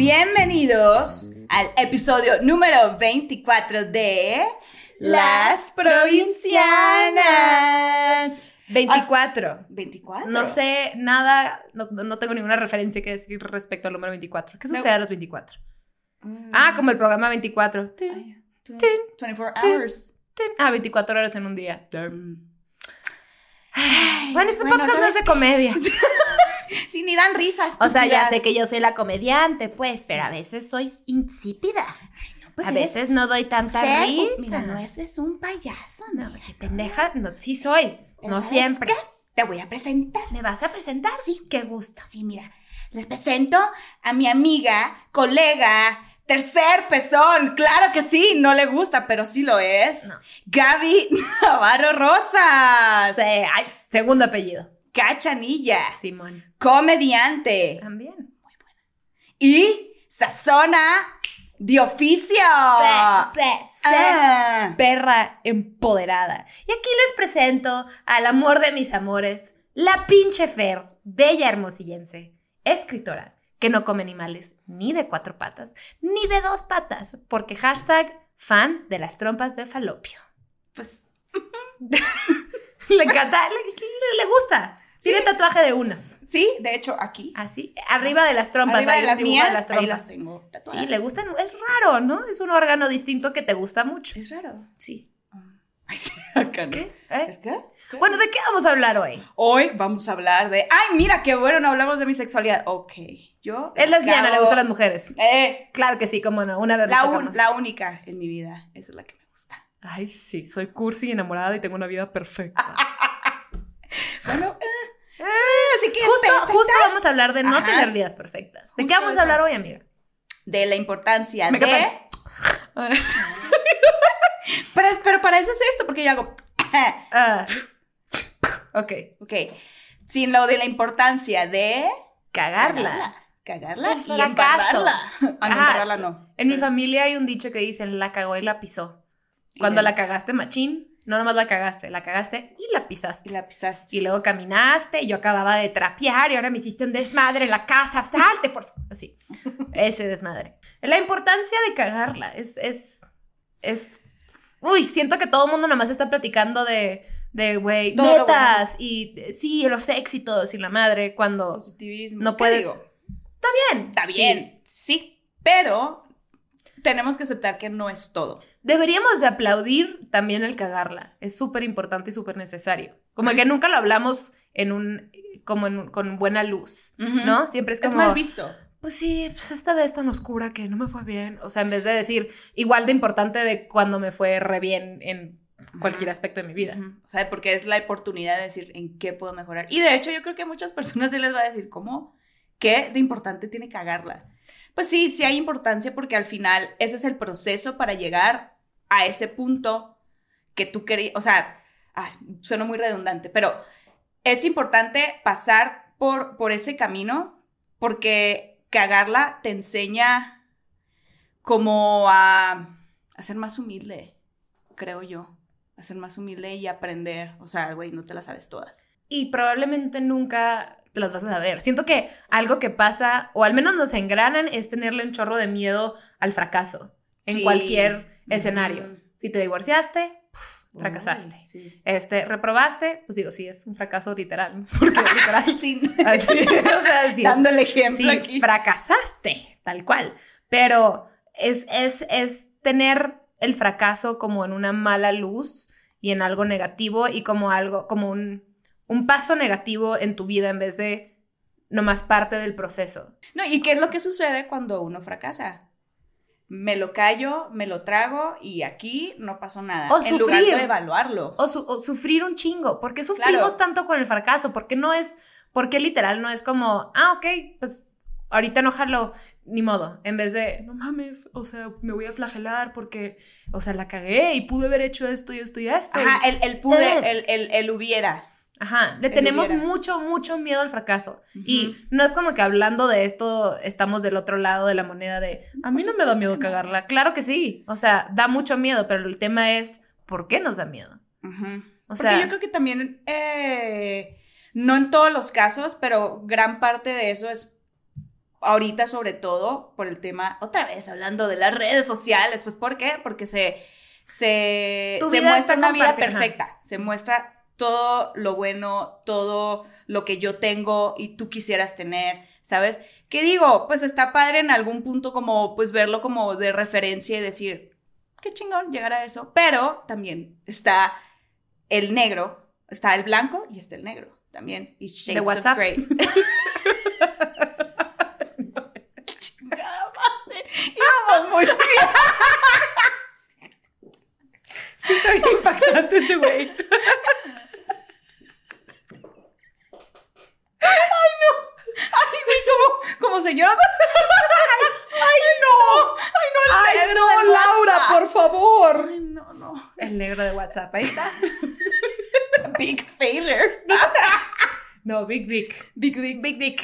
Bienvenidos al episodio número 24 de Las Provincianas. 24. 24. No sé nada, no, no tengo ninguna referencia que decir respecto al número 24. ¿Qué No. sucede a los 24? Mm. Ah, como el programa 24. Tin, Ay, tin, 24 tin. hours. Ah, 24 horas en un día. Mm. Bueno, este Bueno, podcast no es ¿sabes de comedia. Sí, ni dan risas. O sea, ya sé que yo soy la comediante, pues, pero a veces soy insípida. Pues a veces no doy tanta ser- risa. Mira, no es un payaso, No, mira. ay, pendeja, no, sí soy. No ¿sabes siempre. qué? Te voy a presentar. ¿Me vas a presentar? Sí. Qué gusto. Sí, mira, les presento a mi amiga, colega, tercer pezón. Claro que sí, no le gusta, pero sí lo es. No. Gaby Navarro Rosas. Sí, ay, segundo apellido. Cachanilla, Simón. comediante También. y sazona de oficio. Sí, sí, sí. Ah. perra empoderada. Y aquí les presento al amor de mis amores, la pinche Fer, bella hermosillense, escritora, que no come animales ni de cuatro patas, ni de dos patas, porque hashtag fan de las trompas de falopio. Pues Le encanta, le, gusta. Tiene tatuaje de unas. sí, de hecho, aquí. Así, arriba de las trompas. Arriba de las mías, de las ahí las trompas. tengo Sí, tatuadas. le gustan, es raro, ¿no? Es un órgano distinto que te gusta mucho. Es raro. Sí. Ay, sí, acá no. ¿Qué? ¿Eh? ¿Es qué? ¿Qué? Bueno, ¿de qué vamos a hablar hoy? Hoy vamos a hablar de. ¡Ay, mira qué bueno! No hablamos de mi sexualidad. Ok. Yo. Es lesbiana, le gustan las mujeres. Eh, Claro que sí, cómo no, una vez la, un- la única en mi vida. Esa es la que me gusta. Ay, sí, soy cursi y enamorada y tengo una vida perfecta. Bueno, eh, eh, así que justo, perfecta. justo vamos a hablar de no Ajá. tener vidas perfectas. ¿De qué vamos eso. a hablar hoy, amiga? De la importancia Me de. Pero, pero para eso es esto, porque yo hago. Ah, ok. ok. Sin lo de la importancia de. Cagarla. Cagarla. El y fracaso. embarrarla. Ah, no, embarrarla no. En mi familia hay un dicho que dicen la cagó y la pisó. Cuando Y la cagaste, machín, no nomás la cagaste, la cagaste y la pisaste. Y la pisaste. Y luego caminaste, y yo acababa de trapear y ahora me hiciste un desmadre en la casa, salte, por favor. Así, ese desmadre. La importancia de cagarla es, es, es, uy, siento que todo el mundo nomás está platicando de, de, güey, metas y sí, los éxitos y la madre, cuando Positivismo. no ¿Qué puedes- digo? Bien, Está sí. bien, sí, pero tenemos que aceptar que no es todo. Deberíamos de aplaudir también el cagarla. Es súper importante y súper necesario. Como que nunca lo hablamos en un, como en con buena luz, ¿no? Siempre es Es como... mal visto. Pues sí, pues esta vez tan oscura que no me fue bien. O sea, en vez de decir igual de importante de cuando me fue re bien en cualquier aspecto de mi vida. Ujú. O sea, porque es la oportunidad de decir en qué puedo mejorar. Y de hecho, yo creo que a muchas personas sí les va a decir, ¿cómo? ¿Qué de importante tiene cagarla? Pues sí, sí hay importancia porque al final ese es el proceso para llegar a ese punto que tú querías. O sea, ay, suena muy redundante, pero es importante pasar por, por ese camino porque cagarla te enseña como a, a ser más humilde, creo yo. A ser más humilde y aprender. O sea, güey, no te las sabes todas. Y probablemente nunca te las vas a saber. Siento que algo que pasa, o al menos nos engranan, es tenerle un chorro de miedo al fracaso en Sí. cualquier escenario. Si te divorciaste, fracasaste. Sí. Este, reprobaste, pues digo, sí, es un fracaso literal. Porque literal. Sí. Así, o sea, sí es- Dando el ejemplo sí, aquí. fracasaste, tal cual. Pero es, es, es tener el fracaso como en una mala luz y en algo negativo y como algo, como un, un paso negativo en tu vida en vez de nomás parte del proceso. No, ¿y qué es lo que sucede cuando uno fracasa? Me lo callo, me lo trago y aquí no pasó nada. O en lugar sufrir. de evaluarlo. O, su- o sufrir un chingo. ¿Por qué sufrimos Claro. tanto con el fracaso? ¿Por qué no es, por qué literal no es como, ah, ok, pues ahorita no jalo, ni modo, en vez de, no mames, o sea, me voy a flagelar porque, o sea, la cagué y pude haber hecho esto y esto y esto. Ajá, el, el pude, Eh. el, el, el hubiera. Ajá, le tenemos hubiera. mucho, mucho miedo al fracaso. Y no es como que hablando de esto estamos del otro lado de la moneda de, a mí no me da miedo cagarla. Claro que sí, o sea, da mucho miedo, pero el tema es, ¿por qué nos da miedo? Ujú. O Porque sea, yo creo que también, eh, no en todos los casos, pero gran parte de eso es ahorita sobre todo por el tema, otra vez hablando de las redes sociales, pues ¿por qué? Porque se, se, se muestra una vida ajá. perfecta, se muestra todo lo bueno, todo lo que yo tengo y tú quisieras tener, ¿sabes? ¿Qué digo? Pues está padre en algún punto como pues verlo como de referencia y decir, qué chingón llegar a eso, pero también está el negro, está el blanco y está el negro también. Y shades of WhatsApp. gray. Chingada madre. Íbamos muy bien. Está bien impactante ese güey. Ay, güey, como, como señora. Ay, no. Ay, no, el negro del WhatsApp. favor. Ay, no, no. El negro de WhatsApp, ahí está. Big failure. No, Big Dick. Big dick. Big Dick.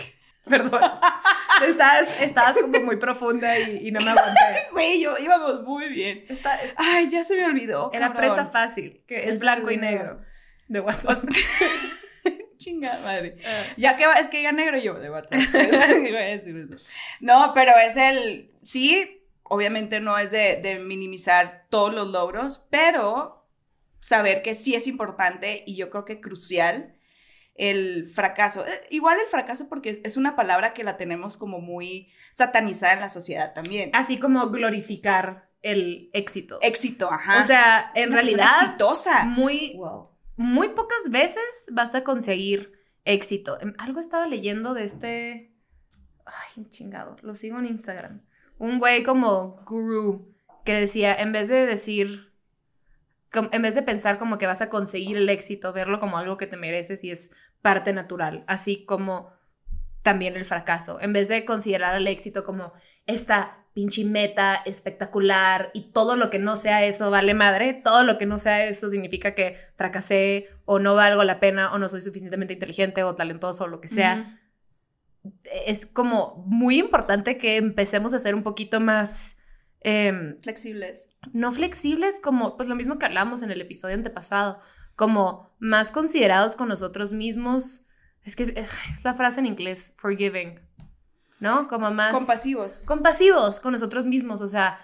Perdón. Estabas, estabas como muy profunda y, y no me aguanté. Güey, yo íbamos muy bien. Esta, Ay, ya se me olvidó. era cabrón. presa fácil, que es blanco y negro. De WhatsApp. Chingada madre. Ah. Ya que va- es que ya negro yo de WhatsApp. No, pero es el. Sí, obviamente no es de, de minimizar todos los logros, pero saber que sí es importante y yo creo que crucial el fracaso. Eh, Igual el fracaso porque es, una palabra que la tenemos como muy satanizada en la sociedad también. Así como glorificar el éxito. Éxito, ajá. O sea, en realidad, exitosa. muy, Wow. Muy pocas veces vas a conseguir éxito. Em, Algo estaba leyendo de este. Ay, chingado. Lo sigo en Instagram. Un güey como guru que decía, en vez de decir. En vez de pensar como que vas a conseguir el éxito, verlo como algo que te mereces y es parte natural, así como también el fracaso. En vez de considerar el éxito como esta pinche meta espectacular y todo lo que no sea eso vale madre, todo lo que no sea eso significa que fracasé o no valgo la pena o no soy suficientemente inteligente o talentoso o lo que sea. Es como muy importante que empecemos a ser un poquito más, em, Flexibles. no flexibles, como pues lo mismo que hablamos en el episodio antepasado, como más considerados con nosotros mismos. Es que es la frase en inglés, forgiving, ¿no? Como más Compasivos. compasivos con nosotros mismos, o sea,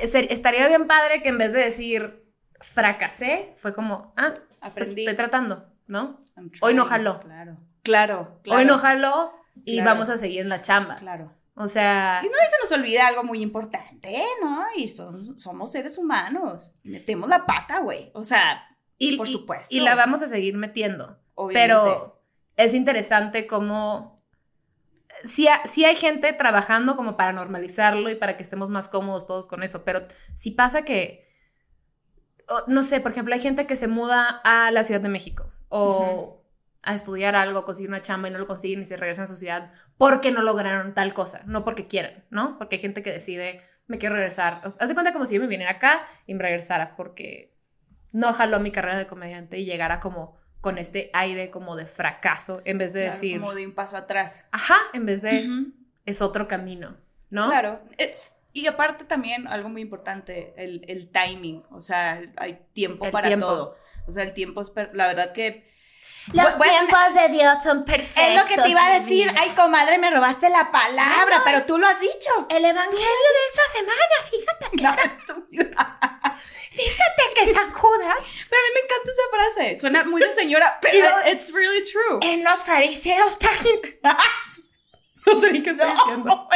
estaría bien padre que en vez de decir fracasé, fue como, ah, pues Aprendí. estoy tratando, ¿no? Hoy no jaló. Claro. Claro. claro. Hoy no jaló y Claro. vamos a seguir en la chamba. Claro. O sea, Y no se nos olvida algo muy importante, ¿no? Y son- somos seres humanos. Metemos la pata, güey. O sea, y, por y- supuesto. y la vamos a seguir metiendo. obviamente. Pero es interesante cómo sí, ha- sí hay gente trabajando como para normalizarlo y para que estemos más cómodos todos con eso, pero sí pasa que, no sé, por ejemplo, hay gente que se muda a la Ciudad de México o a estudiar algo, conseguir una chamba y no lo consiguen y se regresan a su ciudad porque no lograron tal cosa, no porque quieran, ¿no? Porque hay gente que decide, me quiero regresar. O de cuenta como si yo me viniera acá y me regresara porque no jaló mi carrera de comediante y llegara como con este aire como de fracaso en vez de Claro, decir, Como de un paso atrás. ajá, en vez de es otro camino, ¿no? Claro. It's- y aparte también algo muy importante, el, el timing. O sea, hay tiempo El para tiempo. todo. O sea, el tiempo es, per- la verdad que... Los a- tiempos de Dios son perfectos. Es lo que te iba a decir. Ay, comadre, me robaste la palabra, pero tú lo has dicho. El evangelio de esta semana, fíjate que, No, fíjate que San Judas Pero a mí me encanta esa frase. Suena muy de señora, pero it's really true. en los fariseos No sé ni qué estoy diciendo. No.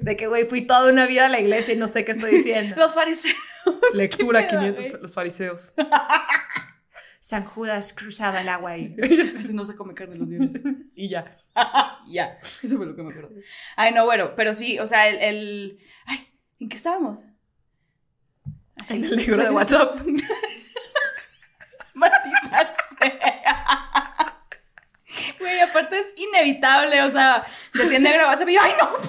De que, güey, fui toda una vida a la iglesia y no sé qué estoy diciendo. Los fariseos. Lectura ¿Qué pedo, 500, güey? los fariseos. San Judas cruzaba el agua y, Así no se come carne los viernes. y ya. ya, eso fue lo que me acuerdo. Ay, no, bueno, pero sí, o sea, el. el- Ay, ¿en qué estábamos? En el negro de WhatsApp. Maldita sea. Güey, aparte es inevitable, o sea, decía negro de WhatsApp y yo, ay, no, no, no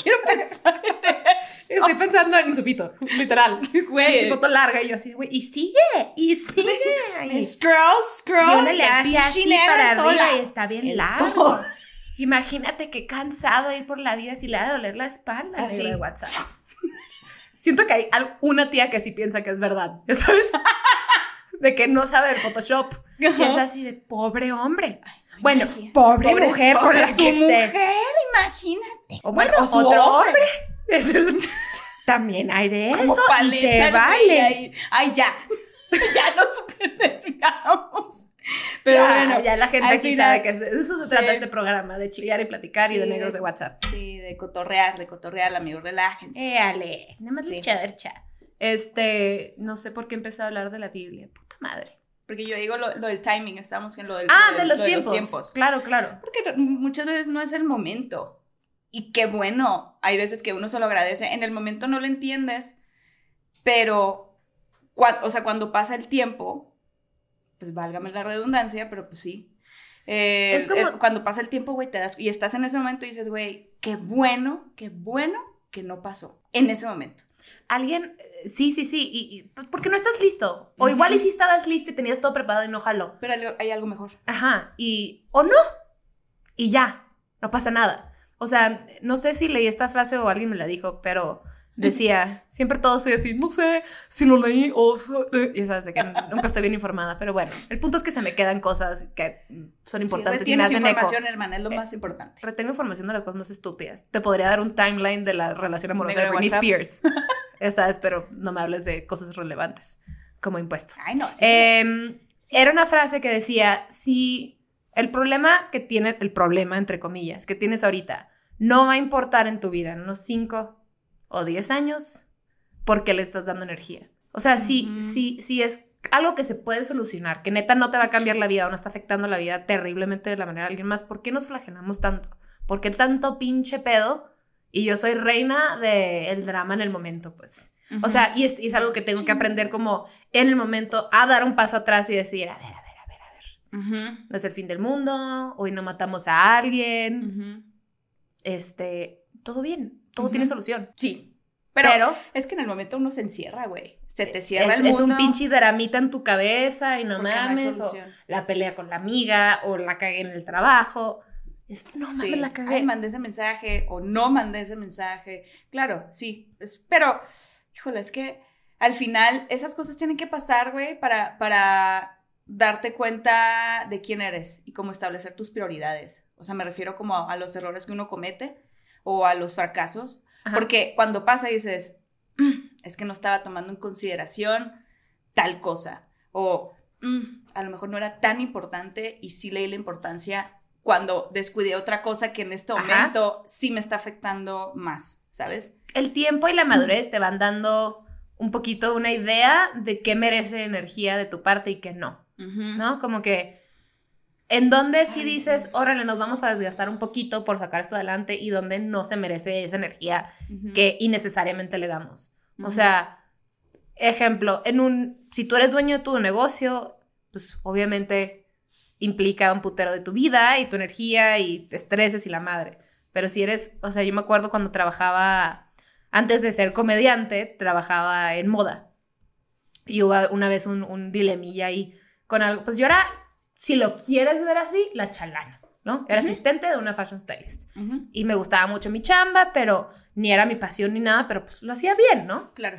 quiero pensar en eso. Estoy pensando en su pito, literal. Güey, Pinche foto larga y yo así, güey, y sigue, y sigue. Y, scroll, scroll. y uno le hace así para arriba y está bien En largo. todo. Imagínate qué cansado ir por la vida si le va a doler la espalda al Así. de WhatsApp. Siento que hay una tía que sí piensa que es verdad, ¿ya ¿sabes? de que no sabe el Photoshop. Y es así de pobre hombre. bueno, pobre, Pobre- mujer con pobre la su que esté. mujer, imagínate. O bueno, otro hombre. hombre. Es el- También hay de eso. Como y paleta, se vale. Ay, ya. ya nos supercerramos. Pero ya, bueno. ya la gente aquí final- sabe que de eso se Sí. trata este programa, de chillar y platicar y de Sí, negros de- WhatsApp. Sí, de cotorrear, de cotorrear, amigos, relájense. Éale, nada más Sí. Este, no sé por qué empecé a hablar de la Biblia, puta madre. Porque yo digo lo, lo del timing, estamos en lo del Ah, lo de los lo tiempos. Claro, claro. Porque muchas veces no es el momento. Y qué bueno, hay veces que uno se lo agradece. En el momento no lo entiendes, pero, cua- o sea, cuando pasa el tiempo, pues válgame la redundancia, pero pues sí. Eh, Es como- eh, cuando pasa el tiempo, güey, te das, y estás en ese momento y dices, güey, qué bueno, qué bueno que no pasó en ese momento. Alguien, eh, sí, sí, sí, y, y- pues, porque no estás listo. O igual y si estabas listo y tenías todo preparado y no jaló. Pero hay algo mejor. Ajá, y, o no, y ya, no pasa nada. O sea, no sé si leí esta frase o alguien me la dijo, pero decía, siempre todo soy así, no sé si lo leí o... so- eh", Y sabes, de que nunca estoy bien informada, pero bueno, el punto es que se me quedan cosas que son importantes y me hacen eco. información, hermana, es lo Eh, más importante. Retengo información de las cosas más estúpidas. Te podría dar un timeline de la relación amorosa de de Britney WhatsApp. Spears. Esa es, pero no me hables de cosas relevantes, como impuestos. Ay, no. sí. Em, era una frase que decía, si el problema que tiene, el problema, entre comillas, que tienes ahorita, no va a importar en tu vida en unos 5 o 10 años, porque le estás dando energía. O sea, si, si, si es algo que se puede solucionar, que neta no te va a cambiar la vida o no está afectando la vida terriblemente de la manera de alguien más, ¿por qué nos flagelamos tanto? ¿Por qué tanto pinche pedo? Y yo soy reina del drama en el momento, pues. O sea, y es, y es algo que tengo que aprender como en el momento a dar un paso atrás y decir, a ver, a ver, a ver, a ver, no es el fin del mundo, hoy no matamos a alguien, este, todo bien, todo tiene solución. Sí. Pero, Pero, es que en el momento uno se encierra, güey. Se te cierra es, el es mundo. un pinche dramita en tu cabeza y no porque no hay mames, o la pelea con la amiga, o la cagué en el trabajo. Es, no mames, Sí. la cagué. Ay, mandé ese mensaje o no mandé ese mensaje. Claro, sí. es- pero, híjole, es que al final esas cosas tienen que pasar, güey, para, para darte cuenta de quién eres y cómo establecer tus prioridades. O sea, me refiero como a, a los errores que uno comete o a los fracasos. Ajá. Porque cuando pasa dices, "Mm, es que no estaba tomando en consideración tal cosa. O "Mm, a lo mejor no era tan importante y sí leí la importancia cuando descuidé otra cosa que en este Ajá. momento sí me está afectando más, ¿sabes? el tiempo y la madurez te van dando un poquito una idea de qué merece energía de tu parte y qué no. ¿no? Como que en donde sí dices, órale, nos vamos a desgastar un poquito por sacar esto adelante y donde no se merece esa energía que innecesariamente le damos. O Ujú. sea, ejemplo, en un, si tú eres dueño de tu negocio, pues obviamente implica un putero de tu vida y tu energía y te estreses y la madre. Pero si eres, o sea, yo me acuerdo cuando trabajaba, antes de ser comediante, trabajaba en moda. Y hubo una vez un, un dilemilla ahí con algo. Pues yo era, si lo quieres ver así, la chalana, ¿no? Era asistente de una fashion stylist. Y me gustaba mucho mi chamba, pero ni era mi pasión ni nada, pero pues lo hacía bien, ¿no? Claro.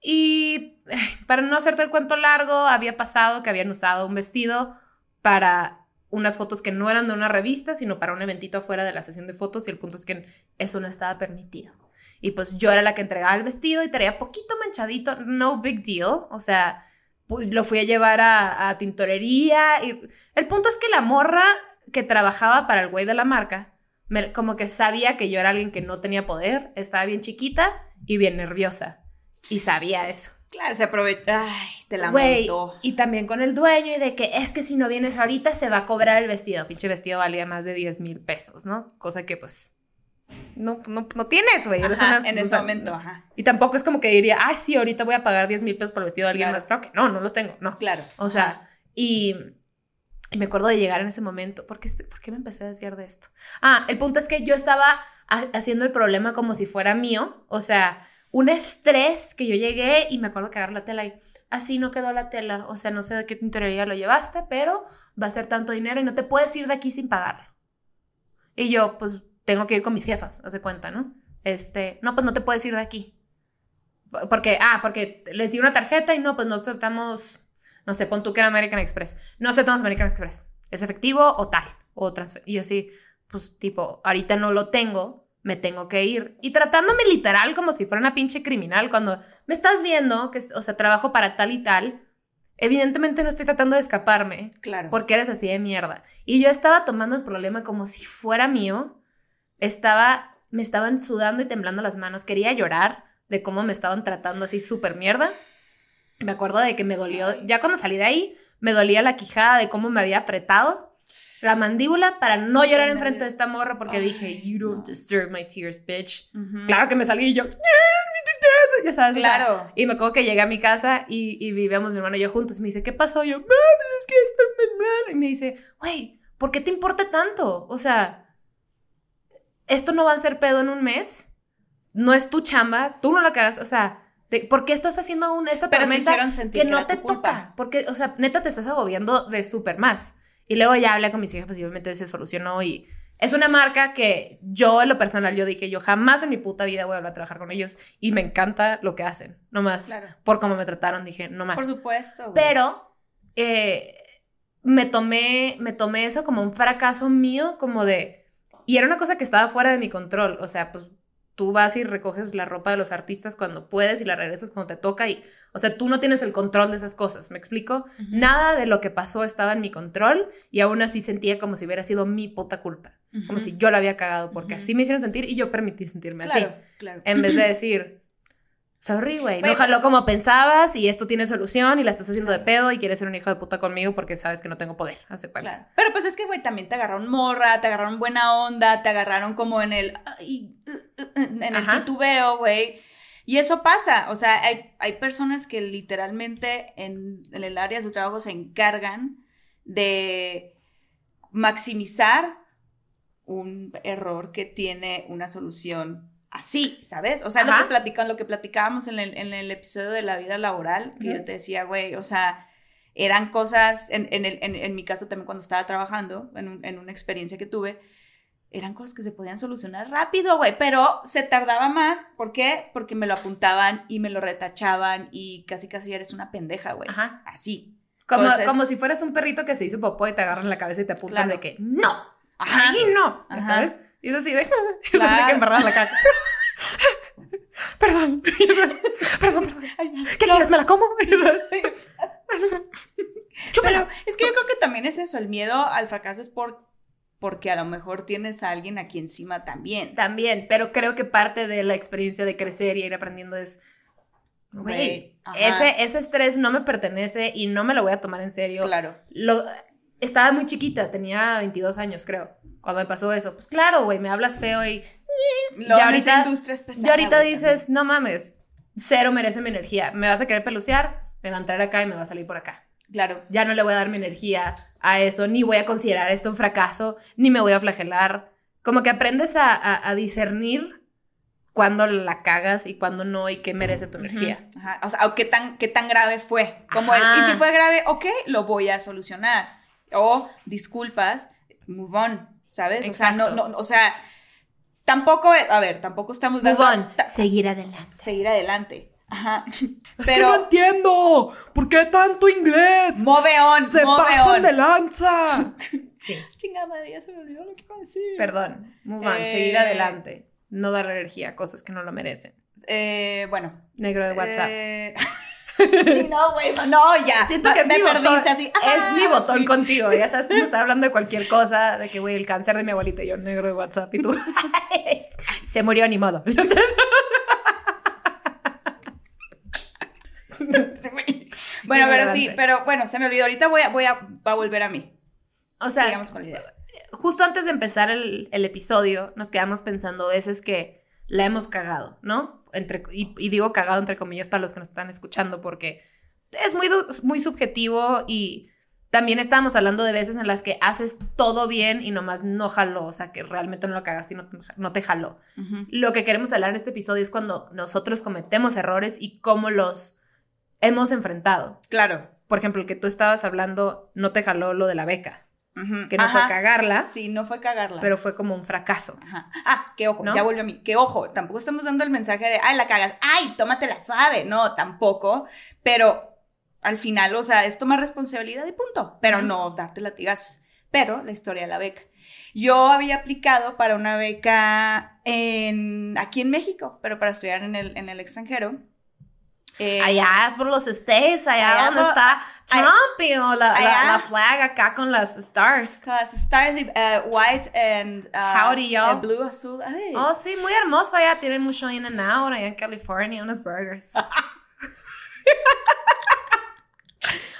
Y para no hacerte el cuento largo, había pasado que habían usado un vestido para unas fotos que no eran de una revista, sino para un eventito afuera de la sesión de fotos y el punto es que eso no estaba permitido. Y pues yo era la que entregaba el vestido y traía poquito manchadito, no big deal, o sea, lo fui a llevar a, a tintorería y el punto es que la morra que trabajaba para el güey de la marca, me- como que sabía que yo era alguien que no tenía poder, estaba bien chiquita y bien nerviosa. Y sabía eso. Claro, se aprovecha. Ay, te la Güey, y también con el dueño y de que es que si no vienes ahorita se va a cobrar el vestido. Pinche vestido valía más de 10 mil pesos, ¿no? Cosa que pues no, no, no tienes, güey. Eres Ajá, una- en o ese sea, momento, ajá. Y tampoco es como que diría, ay, sí, ahorita voy a pagar 10 mil pesos por el vestido de alguien Claro. más. Claro que no, no los tengo, no. Claro. O sea, y, y me acuerdo de llegar en ese momento. ¿Por qué, ¿Por qué me empecé a desviar de esto? Ah, el punto es que yo estaba ha- haciendo el problema como si fuera mío. O sea, un estrés que yo llegué y me acuerdo que agarré la tela y así no quedó la tela. O sea, no sé de qué tintorería lo llevaste, pero va a ser tanto dinero y no te puedes ir de aquí sin pagarlo. Y yo, pues, tengo que ir con mis jefas, haz de cuenta, ¿no? Este, no, pues no te puedes ir de aquí. Porque, ah, porque les di una tarjeta y no, pues nosotros estamos No sé, pon tú que era American Express. No tomas American Express. ¿Es efectivo o tal? O transfer. Y yo así, pues tipo, ahorita no lo tengo, me tengo que ir. Y tratándome literal como si fuera una pinche criminal, cuando me estás viendo, que, o sea, trabajo para tal y tal, evidentemente no estoy tratando de escaparme. Claro. Porque eres así de mierda. Y yo estaba tomando el problema como si fuera mío. Estaba, me estaban sudando y temblando las manos. Quería llorar de cómo me estaban tratando así súper mierda. Me acuerdo de que me dolió, ya cuando salí de ahí, me dolía la quijada de cómo me había apretado la mandíbula para no llorar enfrente de esta morra porque dije, you don't deserve my tears, bitch. Claro que me salí y yo, ya sabes, Claro. y me acuerdo que llegué a mi casa y, y vivíamos mi hermano y yo juntos. Y me dice, ¿qué pasó? Y yo, mames, es que está mal. Y me dice, güey, ¿por qué te importa tanto? O sea, esto no va a ser pedo en un mes. No es tu chamba, tú no la cagas. O sea, de- ¿por qué estás haciendo un, esta Pero tormenta que no te culpa. toca? Porque, o sea, neta te estás agobiando de súper más. Y luego ya hablé con mis hijas, pues obviamente se solucionó y es una marca que yo en lo personal, yo dije, yo jamás en mi puta vida voy a volver a trabajar con ellos y me encanta lo que hacen, no más Claro. por cómo me trataron, dije, no más. Por supuesto. güey. Pero eh, me, tomé, me tomé eso como un fracaso mío, como de... Y era una cosa que estaba fuera de mi control, o sea, pues tú vas y recoges la ropa de los artistas cuando puedes y la regresas cuando te toca y, o sea, tú no tienes el control de esas cosas, ¿me explico? Nada de lo que pasó estaba en mi control y aún así sentía como si hubiera sido mi puta culpa, como si yo la había cagado, porque así me hicieron sentir y yo permití sentirme así Claro, claro. en vez de decir, sorry, güey, no jaló como pensabas y esto tiene solución y la estás haciendo de pedo y quieres ser un hijo de puta conmigo porque sabes que no tengo poder. Hace cuenta. Claro. Pero pues es que, güey, también te agarraron morra, te agarraron buena onda, te agarraron como en el. en el Ajá. titubeo, güey. Y eso pasa. O sea, hay, hay personas que literalmente en, en el área de su trabajo se encargan de maximizar un error que tiene una solución así, ¿sabes? O sea, lo que platican, lo que platicábamos en el, en el episodio de la vida laboral, que yo te decía, güey, o sea, eran cosas, en, en, el- en- mi caso también cuando estaba trabajando, en, un- en una experiencia que tuve, eran cosas que se podían solucionar rápido, güey, pero se tardaba más. ¿Por qué? Porque me lo apuntaban y me lo retachaban y casi casi eres una pendeja, güey. Ajá. Así. Como, Entonces- como si fueras un perrito que se hizo popó y te agarran la cabeza y te apuntan Claro. de que no, Ajá. ahí no, Ajá. ¿sabes? Y es así de, es así que embarras la cara. perdón, Y perdón, perdón. ¿Qué quieres? ¿Me la como? Pero es que yo creo que también es eso, el miedo al fracaso es por, porque a lo mejor tienes a alguien aquí encima también. También, pero creo que parte de la experiencia de crecer y ir aprendiendo es, güey, ese, ese estrés no me pertenece y no me lo voy a tomar en serio. Claro. Lo, estaba muy chiquita, tenía 22 años, creo, cuando me pasó eso. Pues claro, güey, me hablas feo y Lo, Ya ahorita- industria es pesada, y ahorita güey, dices, no mames, cero merece mi energía. Me vas a querer pelucear, me va a entrar acá y me va a salir por acá. Claro. Ya no le voy a dar mi energía a eso, ni voy a considerar esto un fracaso, ni me voy a flagelar. Como que aprendes a, a- a discernir cuándo la cagas y cuándo no y qué merece tu energía. Ajá. O sea, qué tan, qué tan grave fue. Como el, y si fue grave, ok, lo voy a solucionar. O disculpas, move on, ¿sabes? O sea, no, no, o sea, tampoco, es- a ver, tampoco estamos Move dando on, ta- seguir adelante. seguir adelante. Ajá. Es que no entiendo. ¿Por qué tanto inglés? move on, Se move pasan on. de lanza. Sí, Chingada madre, ya se me olvidó lo que iba a decir. perdón. Move on, Eh, seguir adelante. No dar energía a cosas que no lo merecen. Eh, bueno. Negro de WhatsApp. Eh, sí, no, güey, no, ya. Siento que es me mi perdiste botón, así. es mi Ah, botón sí. contigo, ya sabes cómo estar hablando de cualquier cosa, de que, güey, el cáncer de mi abuelita y yo, negro de WhatsApp, y tú, se murió, ni modo. Bueno, pero sí, pero bueno, se me olvidó. Ahorita voy a, voy a, va a volver a mí. O sea, con la idea. justo antes de empezar el, el episodio, nos quedamos pensando veces que la hemos cagado, ¿no? Entre, y, y digo cagado entre comillas para los que nos están escuchando, porque es muy, muy subjetivo y también estábamos hablando de veces en las que haces todo bien y nomás no jaló, o sea, que realmente no lo cagaste y no te, no te jaló. Lo que queremos hablar en este episodio es cuando nosotros cometemos errores y cómo los hemos enfrentado. Claro. Por ejemplo, el que tú estabas hablando no te jaló lo de la beca, Que no fue cagarla, Sí, no fue cagarla. pero fue como un fracaso. Ajá. Ah, que ojo, ¿No? ya volvió a mí. Que ojo, tampoco estamos dando el mensaje de, ay, la cagas, ay, tómatela suave. No, tampoco. Pero al final, o sea, es tomar responsabilidad y punto, pero no darte latigazos. Pero la historia de la beca. Yo había aplicado para una beca en, aquí en México, pero para estudiar en el, en el extranjero. Eh, Allá por los States, allá, allá donde por- está Trump y o la, la- flag acá con las stars. Las stars, uh, white and uh, Howdy, yo. blue, azul. Ay. Oh, sí, muy hermoso allá. Tienen mucho in and out allá en California, unos burgers.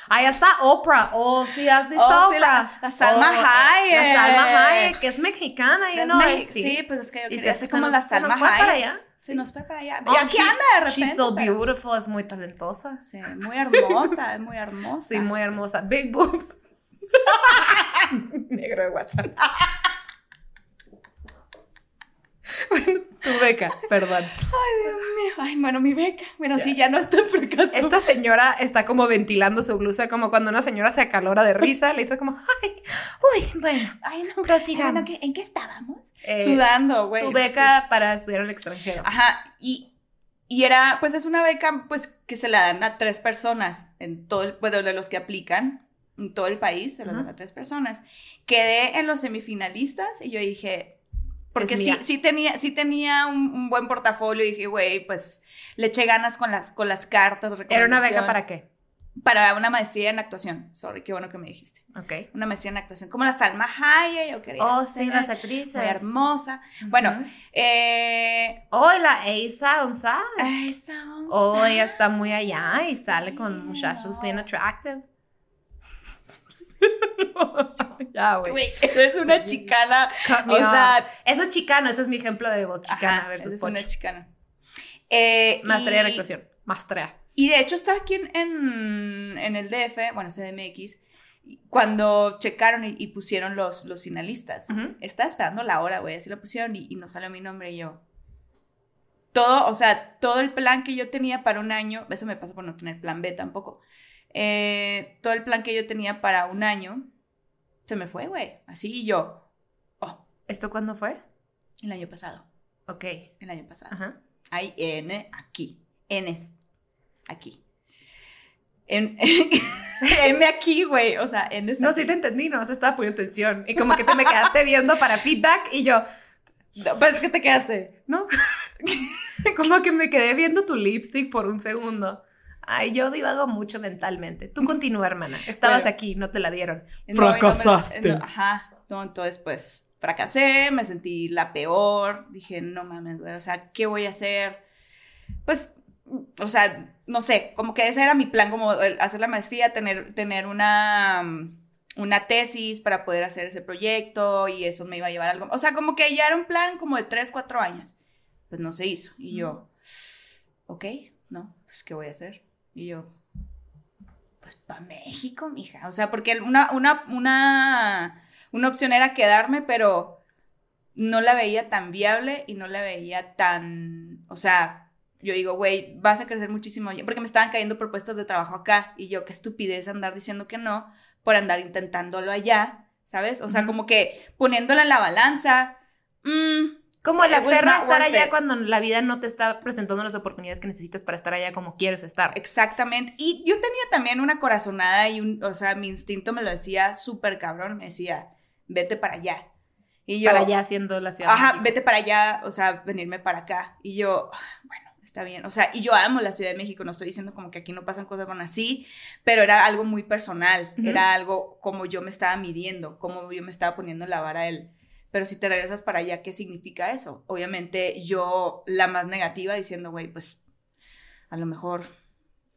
Allá está Oprah. Oh, sí, has visto Oh, sí, Oprah. la- la Salma Oh, Hayek. La Salma Hayek, que es mexicana, you know. Mex- sí. pues es que yo quería hacer como nos- la se nos Salma fue para Hayek. allá. Se nos fue para allá. Oh, y aquí she- anda de repente. She's so pero- beautiful, es muy talentosa. Sí, muy hermosa, es muy hermosa. Sí, muy hermosa. Big boobs. Negro de WhatsApp. bueno, tu beca, perdón. Ay, Dios mío. Ay, bueno, mi beca. Bueno, sí, ya no está en fracaso. Esta señora está como ventilando su blusa, como cuando una señora se acalora de risa, le hizo como, ay, uy, bueno. Ay, no. Prosigamos. Bueno, ¿qué- ¿En qué estábamos? Eh, Sudando, güey. Tu beca para estudiar al extranjero. Sí. Ajá. Y, y era, pues es una beca, pues, que se la dan a tres personas en todo el, bueno, de los que aplican en todo el país, se la dan a tres personas. Quedé en los semifinalistas y yo dije, porque Es sí, sí tenía, sí tenía un, un buen portafolio y dije, güey, pues le eché ganas con las, con las cartas. ¿Era una beca para qué? Para una maestría en actuación. Sorry, qué bueno que me dijiste. Ok. Una maestría en actuación. Como la Salma Hayek, yo quería Oh, sí, las actrices. muy hermosa. Bueno, eh... Oh, la González. esta Oh, onza. ella está muy allá y sale con muchachos bien attractive. ya, güey. Eres una chicana. O sea, eso es chicano, ese es mi ejemplo de voz chicana ajá, versus eres pocho. una chicana. Eh, Maestría y- actuación. Maestría. Y de hecho estaba aquí en, en, en el DF, bueno, CDMX, cuando checaron y, y pusieron los, los finalistas. Ujú. Estaba esperando la hora, güey, así lo pusieron y, y no salió mi nombre y yo. Todo, o sea, todo el plan que yo tenía para un año, eso me pasa por no tener plan B tampoco. Eh, todo el plan que yo tenía para un año se me fue, güey. Así y yo, oh, ¿Esto cuándo fue? el año pasado, Ok. el año pasado. Ajá. Hay N aquí. N aquí. En- M aquí, güey. O sea, N es No, aquí. sí te entendí, no, se estaba poniendo atención. Y como que te me quedaste viendo para feedback y yo, No, pues es que te quedaste. ¿no? como que me quedé viendo tu lipstick por un segundo. Ay, yo divago mucho mentalmente. Tú continúa, hermana. Estabas Bueno. aquí, no te la dieron. No Fracasaste. no, ajá. No, entonces, pues, fracasé, me sentí la peor. Dije, no mames, güey. O sea, ¿qué voy a hacer? Pues, o sea, no sé, como que ese era mi plan, como hacer la maestría, tener, tener una, una tesis para poder hacer ese proyecto y eso me iba a llevar a algo. O sea, como que ya era un plan como de 3, 4 años. Pues no se hizo. Y yo, ok, no, pues, ¿qué voy a hacer? Y yo, pues para México, mija. O sea, porque una, una, una, una opción era quedarme, pero no la veía tan viable y no la veía tan, o sea, yo digo, güey, vas a crecer muchísimo, porque me estaban cayendo propuestas de trabajo acá y yo, qué estupidez andar diciendo que no por andar intentándolo allá, ¿sabes? O sea, como que poniéndola en la balanza, mm, Como la ferra estar allá it. cuando la vida no te está presentando las oportunidades que necesitas para estar allá como quieres estar. Exactamente. Y yo tenía también una corazonada y un, o sea, mi instinto me lo decía súper cabrón, me decía, vete para allá. Y yo, para allá siendo la ciudad. de ajá, México. vete para allá, o sea, venirme para acá. Y yo, "Ah, bueno, está bien. O sea, y yo amo la Ciudad de México, no estoy diciendo como que aquí no pasan cosas con así, pero era algo muy personal, era algo como yo me estaba midiendo, como yo me estaba poniendo la vara a él. Pero si te regresas para allá, ¿qué significa eso? Obviamente yo, la más negativa, diciendo, güey, pues a lo mejor,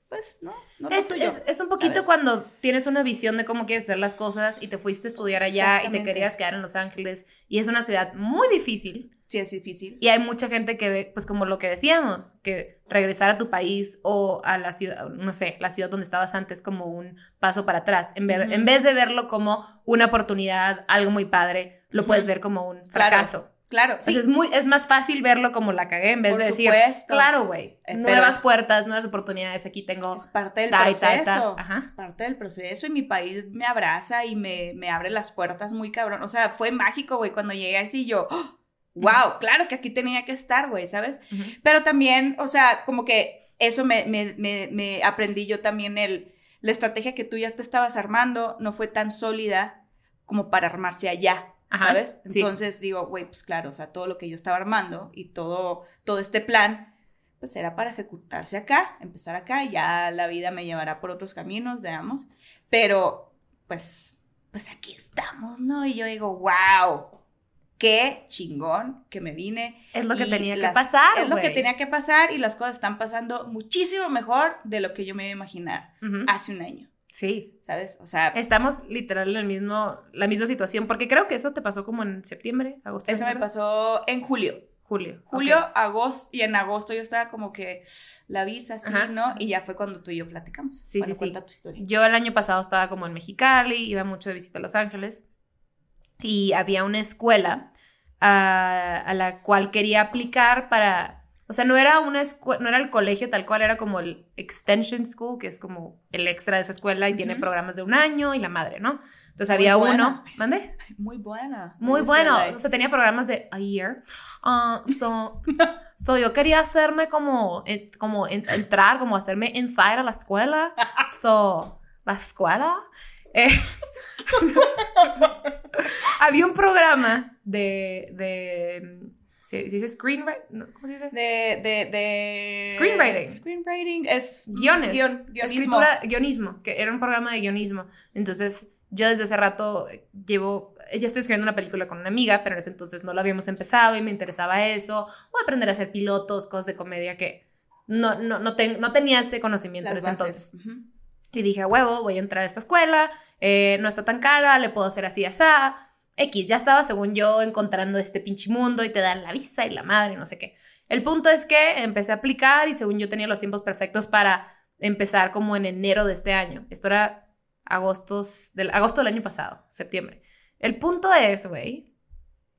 pues no, no Es, es- es un poquito ¿sabes? cuando tienes una visión de cómo quieres hacer las cosas y te fuiste a estudiar allá y te querías quedar en Los Ángeles y es una ciudad muy difícil Sí, es difícil. y hay mucha gente que ve, pues como lo que decíamos, que regresar a tu país o a la ciudad, no sé, la ciudad donde estabas antes como un paso para atrás, en, ver- en vez de verlo como una oportunidad, algo muy padre, lo puedes ver como un Claro, fracaso. Claro, O sea, sí, es, muy, es más fácil verlo como la cagué en vez por de decir, supuesto. claro, güey, Eh, nuevas puertas, nuevas oportunidades, aquí tengo... Es parte del Ta ta proceso. ta, ajá. Es parte del proceso y mi país me abraza y me, me abre las puertas muy cabrón. O sea, fue mágico, güey, cuando llegué así yo, wow, claro que aquí tenía que estar, güey, ¿sabes? Pero también, o sea, como que eso me, me, me, me aprendí yo también el, la estrategia que tú ya te estabas armando no fue tan sólida como para armarse allá, Ajá, ¿sabes? sí. Entonces digo, güey, pues claro, o sea, todo lo que yo estaba armando y todo, todo este plan, pues era para ejecutarse acá, empezar acá, y ya la vida me llevará por otros caminos, veamos, pero pues, pues aquí estamos, ¿no? Y yo digo, wow, qué chingón que me vine. Es lo que tenía que pasar, Es lo que tenía que pasar y las cosas están pasando muchísimo mejor de lo que yo me iba a imaginar hace un año, Sí. ¿sabes? O sea, Estamos literal en el mismo, la misma situación, porque creo que eso te pasó como en septiembre, agosto. eso me pasó en julio. Julio. Julio, agosto, y en agosto yo estaba como que la visa, sí, Ajá. ¿no? Y ya fue cuando tú y yo platicamos. Sí, Bueno, sí, sí. cuenta tu historia. Yo el año pasado estaba como en Mexicali, iba mucho de visita a Los Ángeles y había una escuela a, a la cual quería aplicar para, o sea, no era una no era el colegio tal cual, era como el Extension School, que es como el extra de esa escuela y tiene programas de un año y la madre, ¿no? Entonces Muy había buena. uno, ¿mande? Muy buena. Muy bueno, o sea, tenía programas de a year. Ah, so, so yo quería hacerme como, como en- entrar, como hacerme inside a la escuela. So, la escuela. eh, había un programa de, de ¿se dice screenwriting? ¿Cómo se dice? De, de, de... Screenwriting. Screenwriting es... Guiones. Guion, guionismo. Escritura, guionismo, que era un programa de guionismo. Entonces, yo desde hace rato llevo, ya estoy escribiendo una película con una amiga, pero en ese entonces no la habíamos empezado y me interesaba eso, o aprender a hacer pilotos, cosas de comedia que no, no, no, ten- no tenía ese conocimiento Las en ese bases. entonces. Ujú. Y dije, huevo, voy a entrar a esta escuela, eh, no está tan cara, le puedo hacer así, asá. X, ya estaba, según yo, encontrando este pinche mundo y te dan la visa y la madre, no sé qué. El punto es que empecé a aplicar y según yo tenía los tiempos perfectos para empezar como en enero de este año. Esto era agostos del, agosto del año pasado, septiembre. El punto es, güey,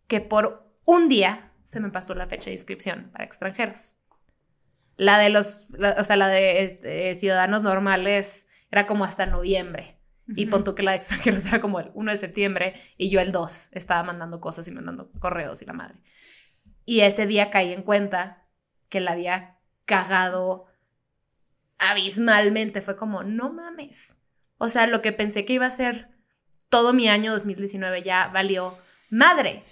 que por un día se me pasó la fecha de inscripción para extranjeros. La de los, o sea, la de este, ciudadanos normales era como hasta noviembre. Y pon tú que la de extranjeros era como el 1 de septiembre y yo el 2 estaba mandando cosas y mandando correos y la madre. Y ese día caí en cuenta que la había cagado abismalmente. Fue como, no mames. O sea, lo que pensé que iba a ser todo mi año 2019 ya valió madre.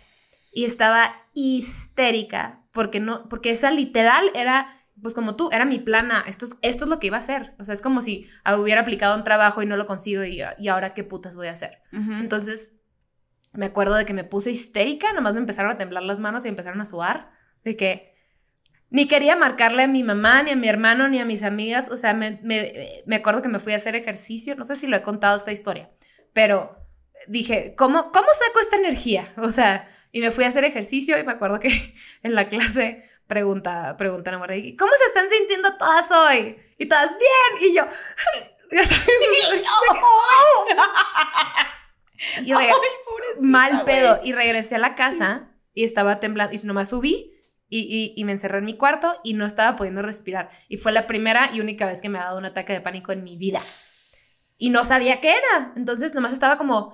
Y estaba histérica porque no, porque esa literal era, pues como tú, era mi plana. Esto es, esto es lo que iba a hacer. O sea, es como si hubiera aplicado un trabajo y no lo consigo y, y ahora qué putas voy a hacer. Entonces, me acuerdo de que me puse histérica, nomás me empezaron a temblar las manos y empezaron a sudar, de que ni quería marcarle a mi mamá, ni a mi hermano, ni a mis amigas, o sea, me, me, me acuerdo que me fui a hacer ejercicio, no sé si lo he contado esta historia, pero dije, ¿cómo, ¿cómo saco esta energía? O sea, y me fui a hacer ejercicio y me acuerdo que en la clase pregunta, preguntan a Morey, ¿cómo se están sintiendo todas hoy? Y todas, bien, y yo, ya sabes, y yo de- Ay, pobrecita, mal pedo. Y regresé a la casa y estaba temblando. Y nomás subí y, y, y me encerré en mi cuarto y no estaba pudiendo respirar. Y fue la primera y única vez que me ha dado un ataque de pánico en mi vida. Y no sabía qué era. Entonces nomás estaba como,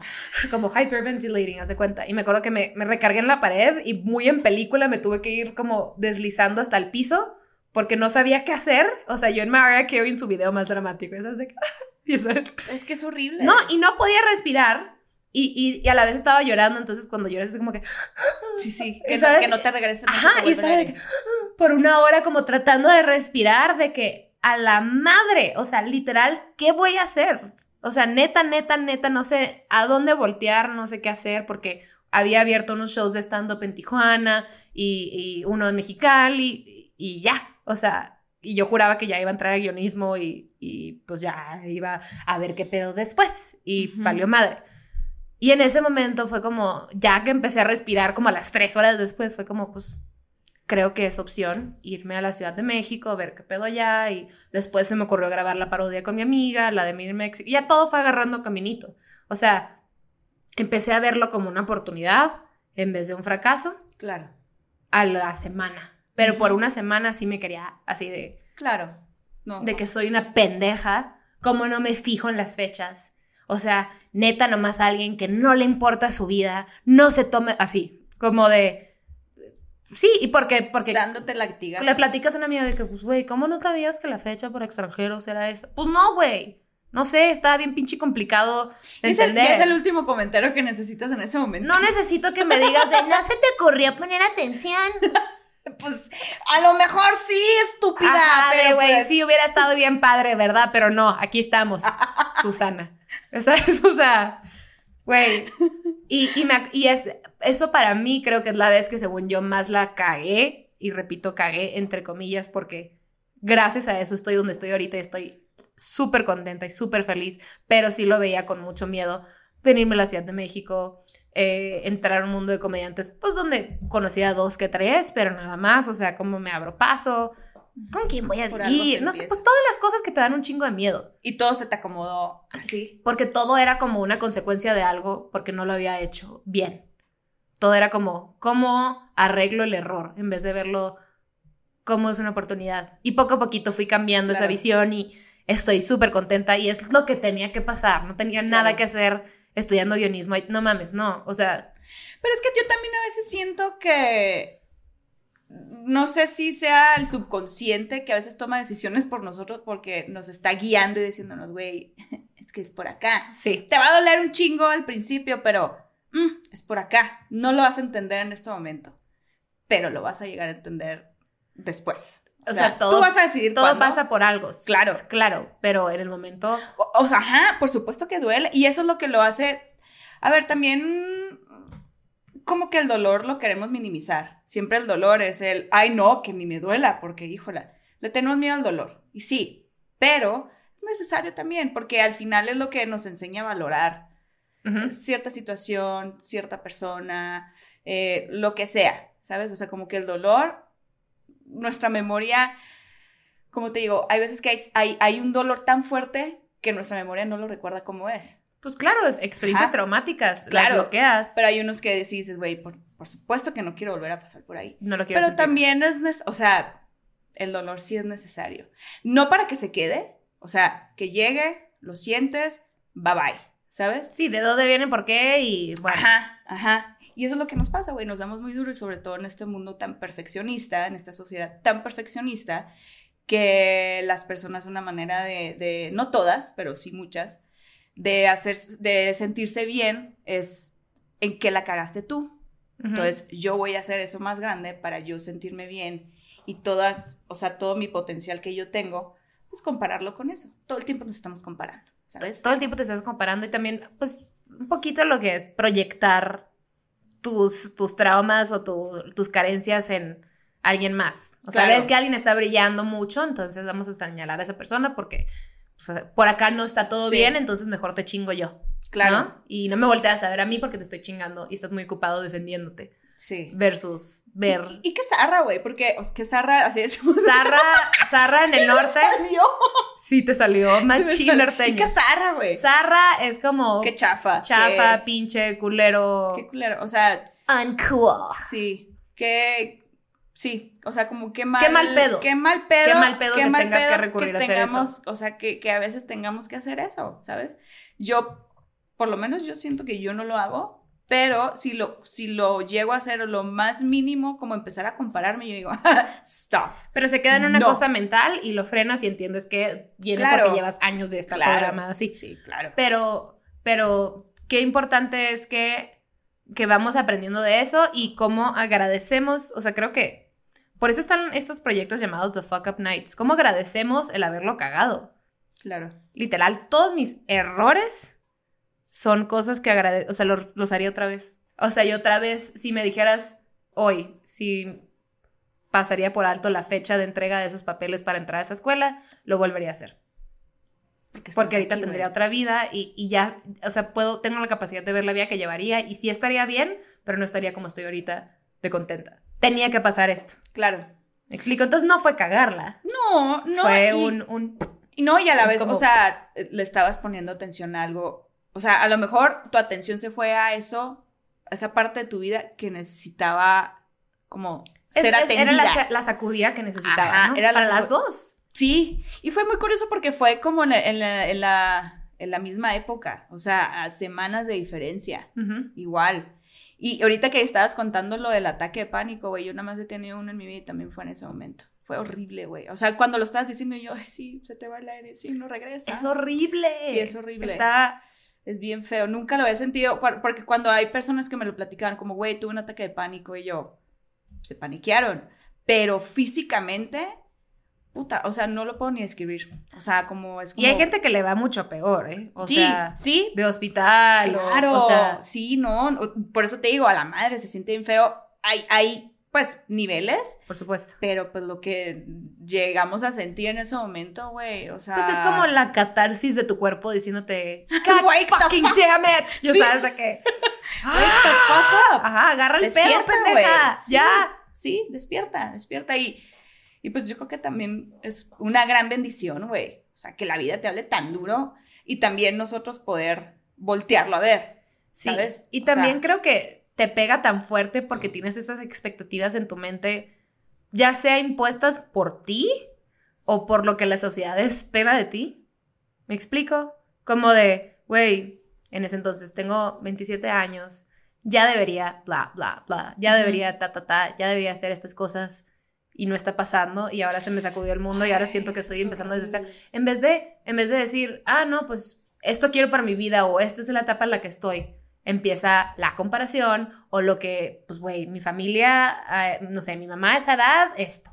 como hyperventilating, haz de cuenta. Y me acuerdo que me, me recargué en la pared y muy en película me tuve que ir como deslizando hasta el piso porque no sabía qué hacer. O sea, yo en Mariah Carey en su video más dramático. ¿sabes? De. Es que es horrible. No, y no podía respirar. Y, y, y a la vez estaba llorando, entonces cuando lloras es como que... Sí, sí. Que, no, que no te regresen. Ajá, y estaba de que, por una hora como tratando de respirar, de que a la madre, o sea, literal, ¿qué voy a hacer? O sea, neta, neta, neta, no sé a dónde voltear, no sé qué hacer, porque había abierto unos shows de stand-up en Tijuana y, y uno en Mexicali y, y ya, o sea, y yo juraba que ya iba a entrar a guionismo y, y pues ya iba a ver qué pedo después y valió madre. Y en ese momento fue como, ya que empecé a respirar como a las tres horas después, fue como, pues, creo que es opción irme a la Ciudad de México, ver qué pedo allá. Y después se me ocurrió grabar la parodia con mi amiga, la de Mir México. Y ya todo fue agarrando caminito. O sea, empecé a verlo como una oportunidad en vez de un fracaso Claro, a la semana. Pero por una semana sí me quería así de, claro. No. de que soy una pendeja, como no me fijo en las fechas. O sea, neta, nomás alguien que no le importa su vida, no se tome así, como de... Sí, y porque, porque Dándote latigas. le platicas a una amiga de que, pues, güey, ¿cómo no sabías que la fecha por extranjeros era esa? Pues no, güey. No sé, estaba bien pinche complicado de es, el, entender. es el último comentario que necesitas en ese momento. No necesito que me digas de no se te ocurrió poner atención. Pues a lo mejor sí, estúpida. Ajá, pero güey, pues, sí hubiera estado bien padre, ¿verdad? Pero no, aquí estamos, Susana. ¿Sabes? O sea, güey. Y, y, es, eso para mí creo que es la vez que según yo más la cagué, y repito, cagué entre comillas, porque gracias a eso estoy donde estoy ahorita y estoy súper contenta y súper feliz, pero sí lo veía con mucho miedo venirme a la Ciudad de México, eh, entrar a un mundo de comediantes, pues donde conocía dos que tres, pero nada más, o sea, cómo me abro paso, con quién voy a vivir, no sé, pues todas las cosas que te dan un chingo de miedo, Y todo se te acomodó así. porque todo era como una consecuencia de algo porque no lo había hecho bien. Todo era como, ¿cómo arreglo el error? En vez de verlo como es una oportunidad. Y poco a poquito fui cambiando esa visión y estoy súper contenta y es lo que tenía que pasar. No tenía nada que hacer estudiando guionismo. No mames, no. O sea, Pero es que yo también a veces siento que no sé si sea el subconsciente que a veces toma decisiones por nosotros porque nos está guiando y diciéndonos, güey, es que es por acá. sí. Te va a doler un chingo al principio, pero mm, es por acá. No lo vas a entender en este momento, pero lo vas a llegar a entender después. O sea, todo- tú vas a decidir Todo cuándo. pasa por algo. Claro. Claro, pero en el momento... O, o sea, ajá, por supuesto que duele. Y eso es lo que lo hace. A ver, también como que el dolor lo queremos minimizar. Siempre el dolor es el, ay no, que ni me duela, porque híjola, le tenemos miedo al dolor. Y sí, pero es necesario también, porque al final es lo que nos enseña a valorar Ujú. cierta situación, cierta persona, eh, lo que sea, ¿sabes? O sea, como que el dolor, nuestra memoria, como te digo, hay veces que hay, hay, hay un dolor tan fuerte que nuestra memoria no lo recuerda como es. Pues claro, experiencias Ajá. traumáticas. Claro. Las bloqueas. Pero hay unos que dices, güey, por, por supuesto que no quiero volver a pasar por ahí. no lo quiero Pero sentir. también es, o sea, el dolor sí es necesario. No para que se quede, o sea, que llegue, lo sientes, bye bye, ¿sabes? Sí, de dónde viene, por qué y bueno. Ajá, ajá. Y eso es lo que nos pasa, güey. Nos damos muy duro y sobre todo en este mundo tan perfeccionista, en esta sociedad tan perfeccionista, que las personas una manera de, de no todas, pero sí muchas, de hacer, de sentirse bien es en que la cagaste tú. Entonces yo voy a hacer eso más grande para yo sentirme bien y todas, o sea, todo mi potencial que yo tengo, pues compararlo con eso. Todo el tiempo nos estamos comparando, ¿sabes? todo el tiempo te estás comparando y también, pues, un poquito lo que es proyectar tus, tus traumas o tu- tus carencias en alguien más. O sea, Claro. ves que alguien está brillando mucho, entonces vamos a señalar a esa persona porque o sea, por acá no está todo Sí. bien, entonces mejor te chingo yo. Claro. ¿no? Y no me volteas a ver a mí porque te estoy chingando y estás muy ocupado defendiéndote. Sí. Versus ver. Y, y qué zarra, güey, porque qué zarra, así es. Zarra, Zarra en el norte. salió. Sí, te salió machín norteño. Y qué zarra, güey. Zarra es como Qué chafa. chafa, Qué, pinche, culero. qué culero. O sea, Uncool. sí. Qué. Sí, o sea, como qué mal. Qué mal pedo. Qué mal pedo. Qué mal pedo qué que mal tengas que recurrir a hacer eso. O sea, que, que a veces tengamos que hacer eso, ¿sabes? Yo, por lo menos yo siento que yo no lo hago, pero si lo, si lo llego a hacer o lo más mínimo, como empezar a compararme, yo digo, stop. Pero se queda en una No. cosa mental y lo frenas y entiendes que viene Claro. porque llevas años de estar Claro. programada así. Sí, claro. Pero, pero qué importante es que, que vamos aprendiendo de eso y cómo agradecemos, o sea, creo que por eso están estos proyectos llamados The Fuck Up Nights, cómo agradecemos el haberlo cagado. Claro. Literal, todos mis errores son cosas que agradezco, o sea, lo- los haría otra vez. O sea, yo otra vez, si me dijeras hoy, si pasaría por alto la fecha de entrega de esos papeles para entrar a esa escuela, lo volvería a hacer. Porque, Porque ahorita aquí, tendría otra vida y, y ya, o sea, puedo, tengo la capacidad de ver la vida que llevaría y sí estaría bien, pero no estaría como estoy ahorita de contenta. Tenía que pasar esto. Claro. ¿Me explico? Entonces no fue cagarla. No, no. fue y- un, un... Y no, y a la vez, Como- o sea, le estabas poniendo atención a algo. O sea, a lo mejor tu atención se fue a eso, a esa parte de tu vida que necesitaba como es- ser es- atendida. era la, la sacudida que necesitaba, Ajá, ¿no? era la Para las dos. Sí, y fue muy curioso porque fue como en la, en la, en la, en la misma época, o sea, a semanas de diferencia, igual. Y ahorita que estabas contando lo del ataque de pánico, güey, yo nada más he tenido uno en mi vida y también fue en ese momento. fue horrible, güey. O sea, cuando lo estabas diciendo yo, ay, sí, se te va el aire, sí, no regresa. Es horrible. Sí, es horrible. Está. Es bien feo, nunca lo he sentido, porque cuando hay personas que me lo platicaban, como, güey, tuve un ataque de pánico y yo, se paniquearon, pero físicamente, puta, o sea, no lo puedo ni escribir, o sea, como es como... Y hay gente que le va mucho peor, ¿eh? O sí, sea, sí, de hospital. claro, O, sea, sí, no, por eso te digo, a la madre se siente bien feo, hay, hay, pues, niveles, por supuesto. pero pues lo que llegamos a sentir en ese momento, güey, o sea... Pues es como la catarsis de tu cuerpo diciéndote, Wake the fucking fuck- damn it. Ya Sí. sabes de qué. Wake the fuck up. Ajá, agarra el pedo, Despierta, pendeja. güey. Sí, Ya. Sí, despierta, despierta. Y, y pues yo creo que también es una gran bendición, güey. O sea, que la vida te hable tan duro y también nosotros poder voltearlo a ver. Sí. ¿Sabes? Y O también sea- creo que te pega tan fuerte porque tienes esas expectativas en tu mente, ya sea impuestas por ti o por lo que la sociedad espera de ti. ¿Me explico? Como de, güey, en ese entonces tengo 27 años, ya debería, bla, bla, bla, ya debería, ta, ta, ta, ya debería hacer estas cosas y no está pasando y ahora se me sacudió el mundo y ahora siento que estoy empezando desde cero. En vez de, en vez de decir, ah, no, pues esto quiero para mi vida o esta es la etapa en la que estoy, empieza la comparación o lo que, pues, güey, mi familia, eh, no sé, mi mamá a esa edad, esto.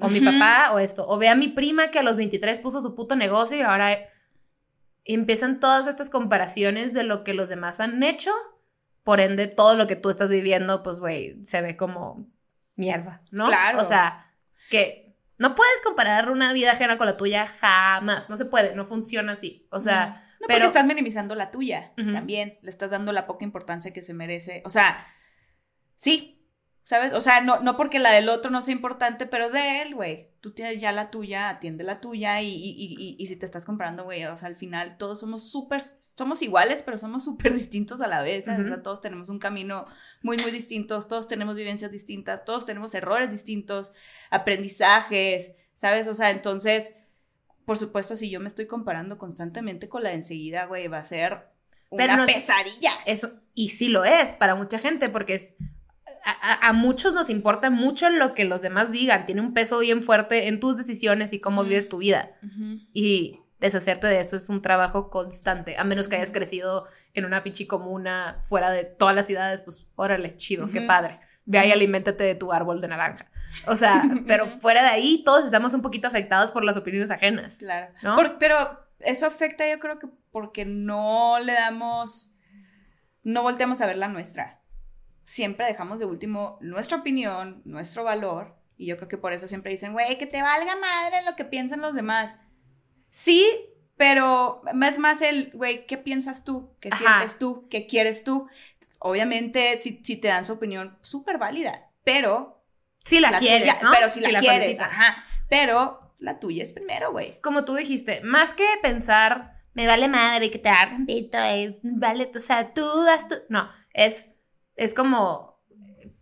O mi papá, o esto. O ve a mi prima que a los 23 puso su puto negocio y ahora empiezan todas estas comparaciones de lo que los demás han hecho. Por ende, todo lo que tú estás viviendo, pues, güey, se ve como mierda, ¿no? Claro. O sea, que no puedes comparar una vida ajena con la tuya jamás. No se puede, no funciona así. O sea, no, pero- porque estás minimizando la tuya también. Le estás dando la poca importancia que se merece. O sea, sí, ¿sabes? O sea, no, no porque la del otro no sea importante, pero de él, güey. Tú tienes ya la tuya, atiende la tuya y, y, y, y- si te estás comparando, güey, o sea, al final todos somos súper, somos iguales, pero somos súper distintos a la vez. todos tenemos un camino muy, muy distintos, todos tenemos vivencias distintas, todos tenemos errores distintos, aprendizajes, ¿sabes? O sea, entonces, por supuesto, si yo me estoy comparando constantemente con la de enseguida, güey, va a ser una Pero no- pesadilla. Eso, y sí lo es para mucha gente, porque es, a, muchos nos importa mucho lo que los demás digan, tiene un peso bien fuerte en tus decisiones y cómo vives tu vida. Y deshacerte de eso es un trabajo constante, a menos que hayas crecido en una pinche comuna fuera de todas las ciudades, pues órale, chido, qué padre. Ve ahí aliméntate de tu árbol de naranja. O sea, pero fuera de ahí todos estamos un poquito afectados por las opiniones ajenas. Claro. ¿No? Por- pero eso afecta, yo creo que porque no le damos, no volteamos a ver la nuestra. Siempre dejamos de último nuestra opinión, nuestro valor, y yo creo que por eso siempre dicen, güey, que te valga madre lo que piensan los demás. Sí, pero es más el, güey, ¿qué piensas tú? ¿Qué Ajá. sientes tú? ¿Qué quieres tú? Obviamente, si, si te dan su opinión, súper válida, pero Si la, la quieres, tuya- ¿no? Pero si, la, quieres, ajá. Pero la tuya es primero, güey. como tú dijiste, más que pensar, me vale madre que te haga un pito, eh, vale, o sea, tú das tu... No, es, es como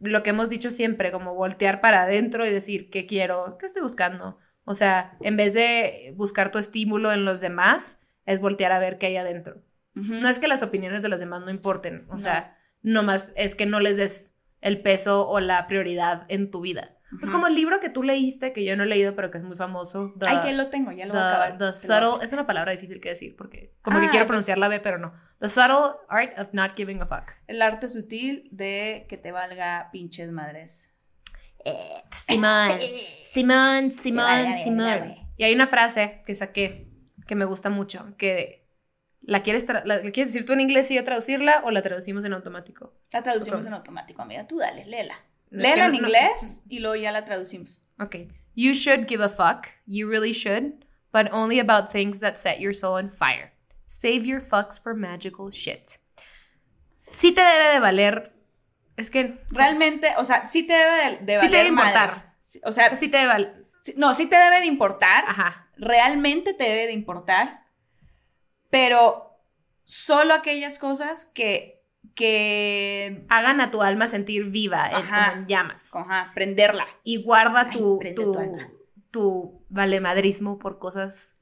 lo que hemos dicho siempre, como voltear para adentro y decir, ¿qué quiero? ¿Qué estoy buscando? O sea, en vez de buscar tu estímulo en los demás, es voltear a ver qué hay adentro. No es que las opiniones de los demás no importen, o No. sea, no más es que no les des el peso o la prioridad en tu vida. Pues como el libro que tú leíste, que yo no he leído, pero que es muy famoso. The- Ay, que lo tengo, ya lo voy a The, acabar. the subtle, es una palabra difícil que decir porque como que Ah, quiero pues- pronunciar la B, pero no. The subtle art of not giving a fuck. El arte sutil de que te valga pinches madres. Simón, Simón, Simón, Simón. Y hay una frase que saqué que me gusta mucho, que la quieres, tra- la, ¿la quieres decir tú en inglés y yo traducirla o la traducimos en automático. La traducimos en automático, amiga. Tú dale, léela. No, es léela que en no- inglés y luego ya la traducimos. Ok. You should give a fuck. You really should. But only about things that set your soul on fire. Save your fucks for magical shit. Sí te debe de valer. Es que. Realmente, o sea, sí te debe de, de Sí te debe importar. O O sea, sí te debe no, sí te debe de importar. Ajá. Realmente te debe de importar. Pero solo aquellas cosas que, que, Hagan a tu alma sentir viva, eh, Ajá. como en llamas. ajá, prenderla. Y guarda Ay, tu, tu, tu tu valemadrismo por cosas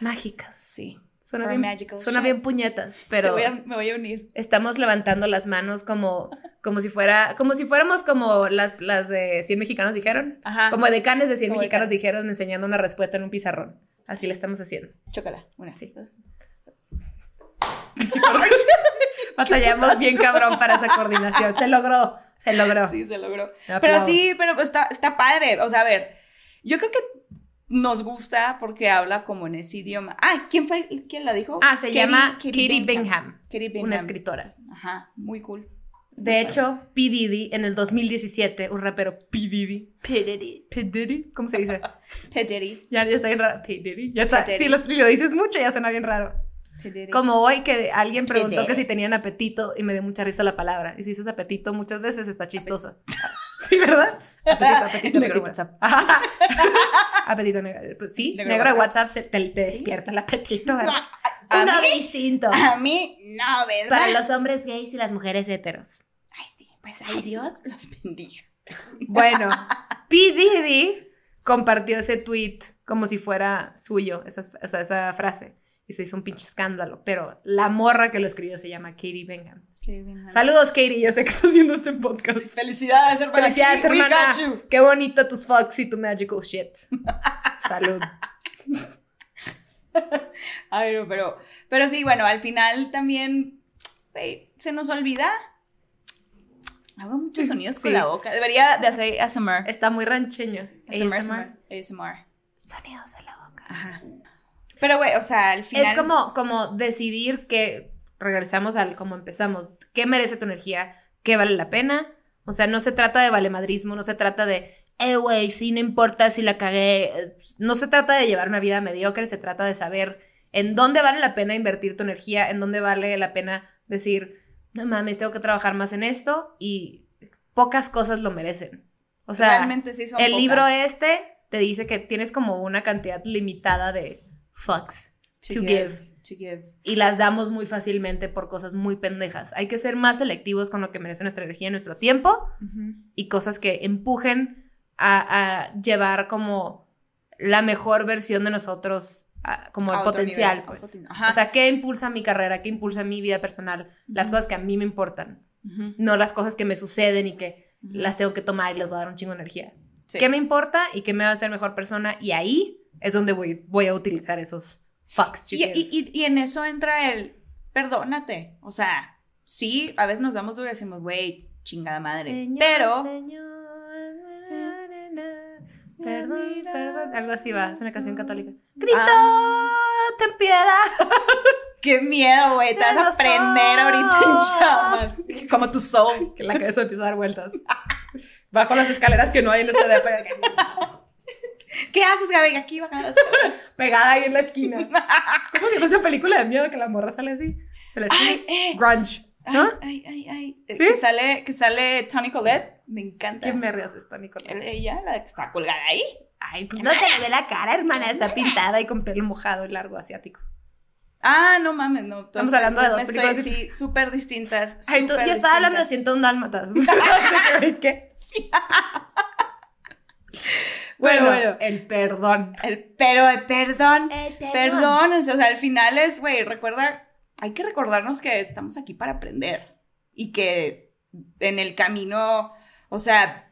mágicas. Sí. Suena bien, magical suena shit. bien puñetas, pero voy a- me voy a unir. estamos levantando las manos como, como si fuera, como si fuéramos como las, las de 100 mexicanos dijeron. Ajá. Como decanes de 100 Como mexicanos decanes. dijeron enseñando una respuesta en un pizarrón. Así le estamos haciendo. Chócala. Una. Sí. dos. Batallamos bien cabrón para esa coordinación. Se logró, se logró. Sí, se logró. Pero sí, pero está, está padre. O sea, a ver, yo creo que nos gusta porque habla como en ese idioma. Ah, ¿quién fue? ¿Quién la dijo? Ah, se Katie- llama Katie Kitty Bingham, Katie Bingham. una escritora. Ajá, muy cool. De hecho, P. Diddy en el 2017, un rapero P. Diddy. P. Diddy. P. Diddy, ¿cómo se dice? P. Diddy. Ya, ya está bien raro. P. Diddy. Ya está. Si lo, lo dices mucho, ya suena bien raro. P. Diddy. Como hoy que alguien preguntó que si tenían apetito y me dio mucha risa la palabra. Y si dices apetito muchas veces está chistoso. Sí, ¿verdad? Apetito, apetito, negro. WhatsApp. apetito negro. Pues sí, Negro de negro de WhatsApp se- te, te despierta el apetito. ¿verdad? A Uno mí- distinto. A mí, no, ¿verdad? Para los hombres gays y las mujeres heteros. Ay, sí, pues, ay, Dios los bendiga. Bueno, P. Diddy compartió ese tweet como si fuera suyo, esa, o sea, esa frase. Y se hizo un pinche escándalo. Pero la morra que lo escribió se llama Katie Bingham. Saludos, Katie. Yo sé que estás haciendo este podcast. Felicidades, hermana. Felicidades, hermana. Qué bonito tus fucks y tu magical shit. Salud. Ay, no, pero, pero sí, bueno, al final también se nos olvida. Hago muchos sonidos con la boca. Debería de hacer ASMR. Está muy rancheño. ASMR. ASMR. ASMR. Sonidos en la boca. Ajá. Pero, güey, o sea, al final. Es como, como decidir que, regresamos al como empezamos, qué merece tu energía, qué vale la pena. O sea, no se trata de valemadrismo, no se trata de, eh, güey, sí, no importa si la cagué. No se trata de llevar una vida mediocre, se trata de saber en dónde vale la pena invertir tu energía, en dónde vale la pena decir, no mames, tengo que trabajar más en esto y pocas cosas lo merecen. O sea, realmente sí son el pocas. libro este te dice que tienes como una cantidad limitada de fucks to give. To give. y las damos muy fácilmente por cosas muy pendejas. Hay que ser más selectivos con lo que merece nuestra energía y nuestro tiempo Ujú. y cosas que empujen a, a llevar como la mejor versión de nosotros, a- como A el potencial, nivel, pues. O sea, ¿qué impulsa mi carrera? ¿Qué impulsa mi vida personal? Las Ujú. cosas que a mí me importan, Ujú. no las cosas que me suceden y que las tengo que tomar y les voy a dar un chingo de energía. Sí. ¿Qué me importa y qué me va a hacer mejor persona? Y ahí es donde voy, voy a utilizar esos fucks. to Y, y- y- y en eso entra el perdónate. O sea, sí, a veces nos damos duro y decimos, güey, chingada madre. Señor, pero. Señor, perdón, perdón. Algo así va, es una canción católica. ¡Cristo! Ah. ¡Ten piedad! Qué miedo, güey. Te vas a prender ahorita en llamas. Como tu soul. Que la cabeza empieza a dar vueltas. Bajo las escaleras que no hay en esta depa. ¿Qué haces, Gaby? Aquí bajan las escaleras. Pegada ahí en la esquina. ¿Cómo se llama esa película de miedo que la morra sale así? De la esquina. Ay, eh. Grunge. ¿No? ay, ay, ay. ¿Sí? Que sale, que sale Tony Collette. Me encanta. ¿Quién me rías esto, Nicole? Ella, la que está colgada ahí. Ay, no te le ve la cara, hermana. Está pintada y con pelo mojado y largo asiático. Ah, no mames, no. Estamos hablando de dos estoy- películas Sí, súper distintas. Ay, tú, yo estaba hablando de distintas. 101 dálmatas. ¿Qué? Bueno, Bueno, bueno. el perdón. El- pero el perdón. El Perdónense, o sea, al final es, güey, recuerda, hay que recordarnos que estamos aquí para aprender y que en el camino, o sea,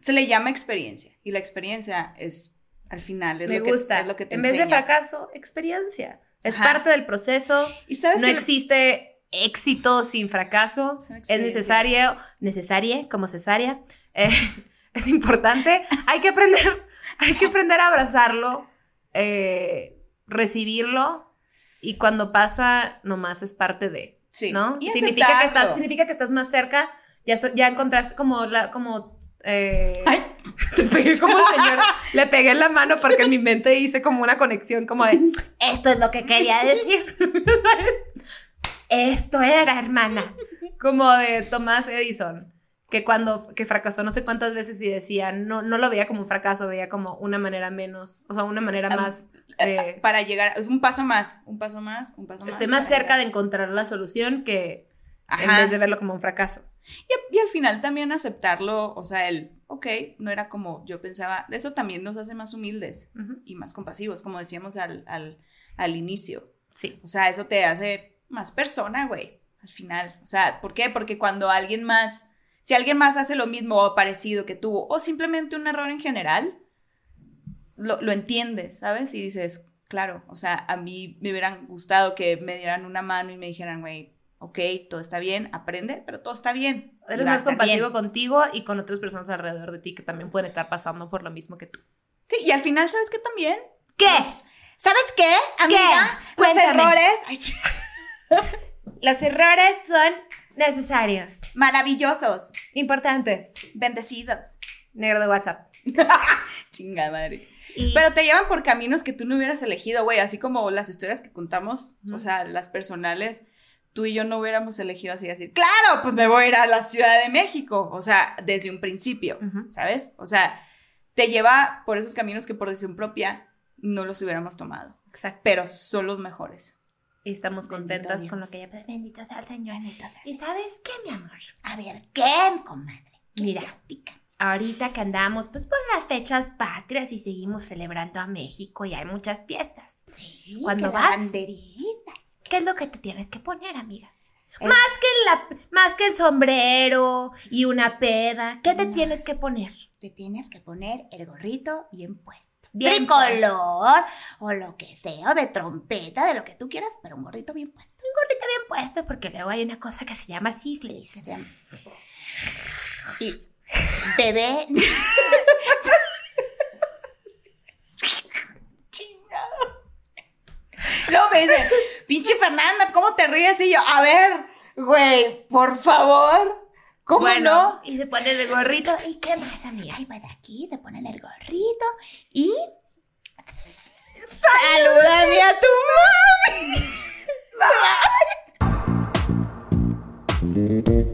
se le llama experiencia y la experiencia es, al final, es, Me lo, que, gusta. es lo que te en vez de enseña. fracaso, experiencia. Es Ajá. parte del proceso. Y sabes No que- existe éxito sin fracaso. Es necesario, necesaria, como cesárea. eh, es importante. Hay que aprender, hay que aprender a abrazarlo, eh, recibirlo y cuando pasa, nomás es parte de. Sí. ¿no? Y significa que estás, significa que estás más cerca, ya, ya encontraste como la, como eh, Ay. te pegué como señora, le pegué en la mano porque en mi mente hice como una conexión como de esto es lo que quería decir. esto era hermana. Como de Tomás Edison, que cuando que fracasó no sé cuántas veces y decía, no, no lo veía como un fracaso, veía como una manera menos, o sea, una manera más eh, para llegar, es un paso más, un paso más, un paso más. estoy más cerca de encontrar la solución que en Ajá. vez de verlo como un fracaso. Y, y al final también aceptarlo, o sea, el, ok, no era como yo pensaba, eso también nos hace más humildes y más compasivos, como decíamos al, al, al inicio. Sí. O sea, eso te hace más persona, güey, al final. O sea, ¿por qué? Porque cuando alguien más, si alguien más hace lo mismo o parecido que tú, o simplemente un error en general, lo, lo entiendes, ¿sabes? Y dices, claro, o sea, a mí me hubieran gustado que me dieran una mano y me dijeran, güey, ok, todo está bien, aprende, pero todo está bien. Eres más compasivo bien. contigo y con otras personas alrededor de ti que también pueden estar pasando por lo mismo que tú. Sí, y al final, ¿sabes qué también? ¿Qué? ¿Sabes qué, amiga? Los Cuéntame. errores ay, Los errores son necesarios, maravillosos, importantes. bendecidos. Negro de WhatsApp. Chingada madre. Y Pero te llevan por caminos que tú no hubieras elegido, güey, así como las historias que contamos, o sea, las personales, tú y yo no hubiéramos elegido así decir, claro, pues me voy a ir a la Ciudad de México, o sea, desde un principio. ¿sabes? O sea, te lleva por esos caminos que por decisión propia no los hubiéramos tomado, Exacto. pero son los mejores. Y estamos contentas con lo que ya Bendito sea el Señor. ¿Y sabes qué, mi amor? A ver, ¿qué, comadre? ¿Qué Mira. platica? Ahorita que andamos, pues por las fechas patrias y seguimos celebrando a México y hay muchas fiestas. Sí, ¿Cuándo que la vas? banderita. ¿Qué es lo que te tienes que poner, amiga? El- Más que la, más que el sombrero y una peda, ¿qué te No. tienes que poner? Te tienes que poner el gorrito bien puesto. Bien. Tricolor o lo que sea, o de trompeta, de lo que tú quieras, pero un gorrito bien puesto. Un gorrito bien puesto porque luego hay una cosa que se llama sífilis. Se llama- Y bebé, Luego me dice, pinche Fernanda, ¿cómo te ríes? Y yo, a ver, güey, por favor, ¿Cómo bueno, no? Y se ponen el gorrito. ¿Y qué más, amiga? Ahí va de aquí, te ponen el gorrito y. ¡Salúdame a tu mami! Bye.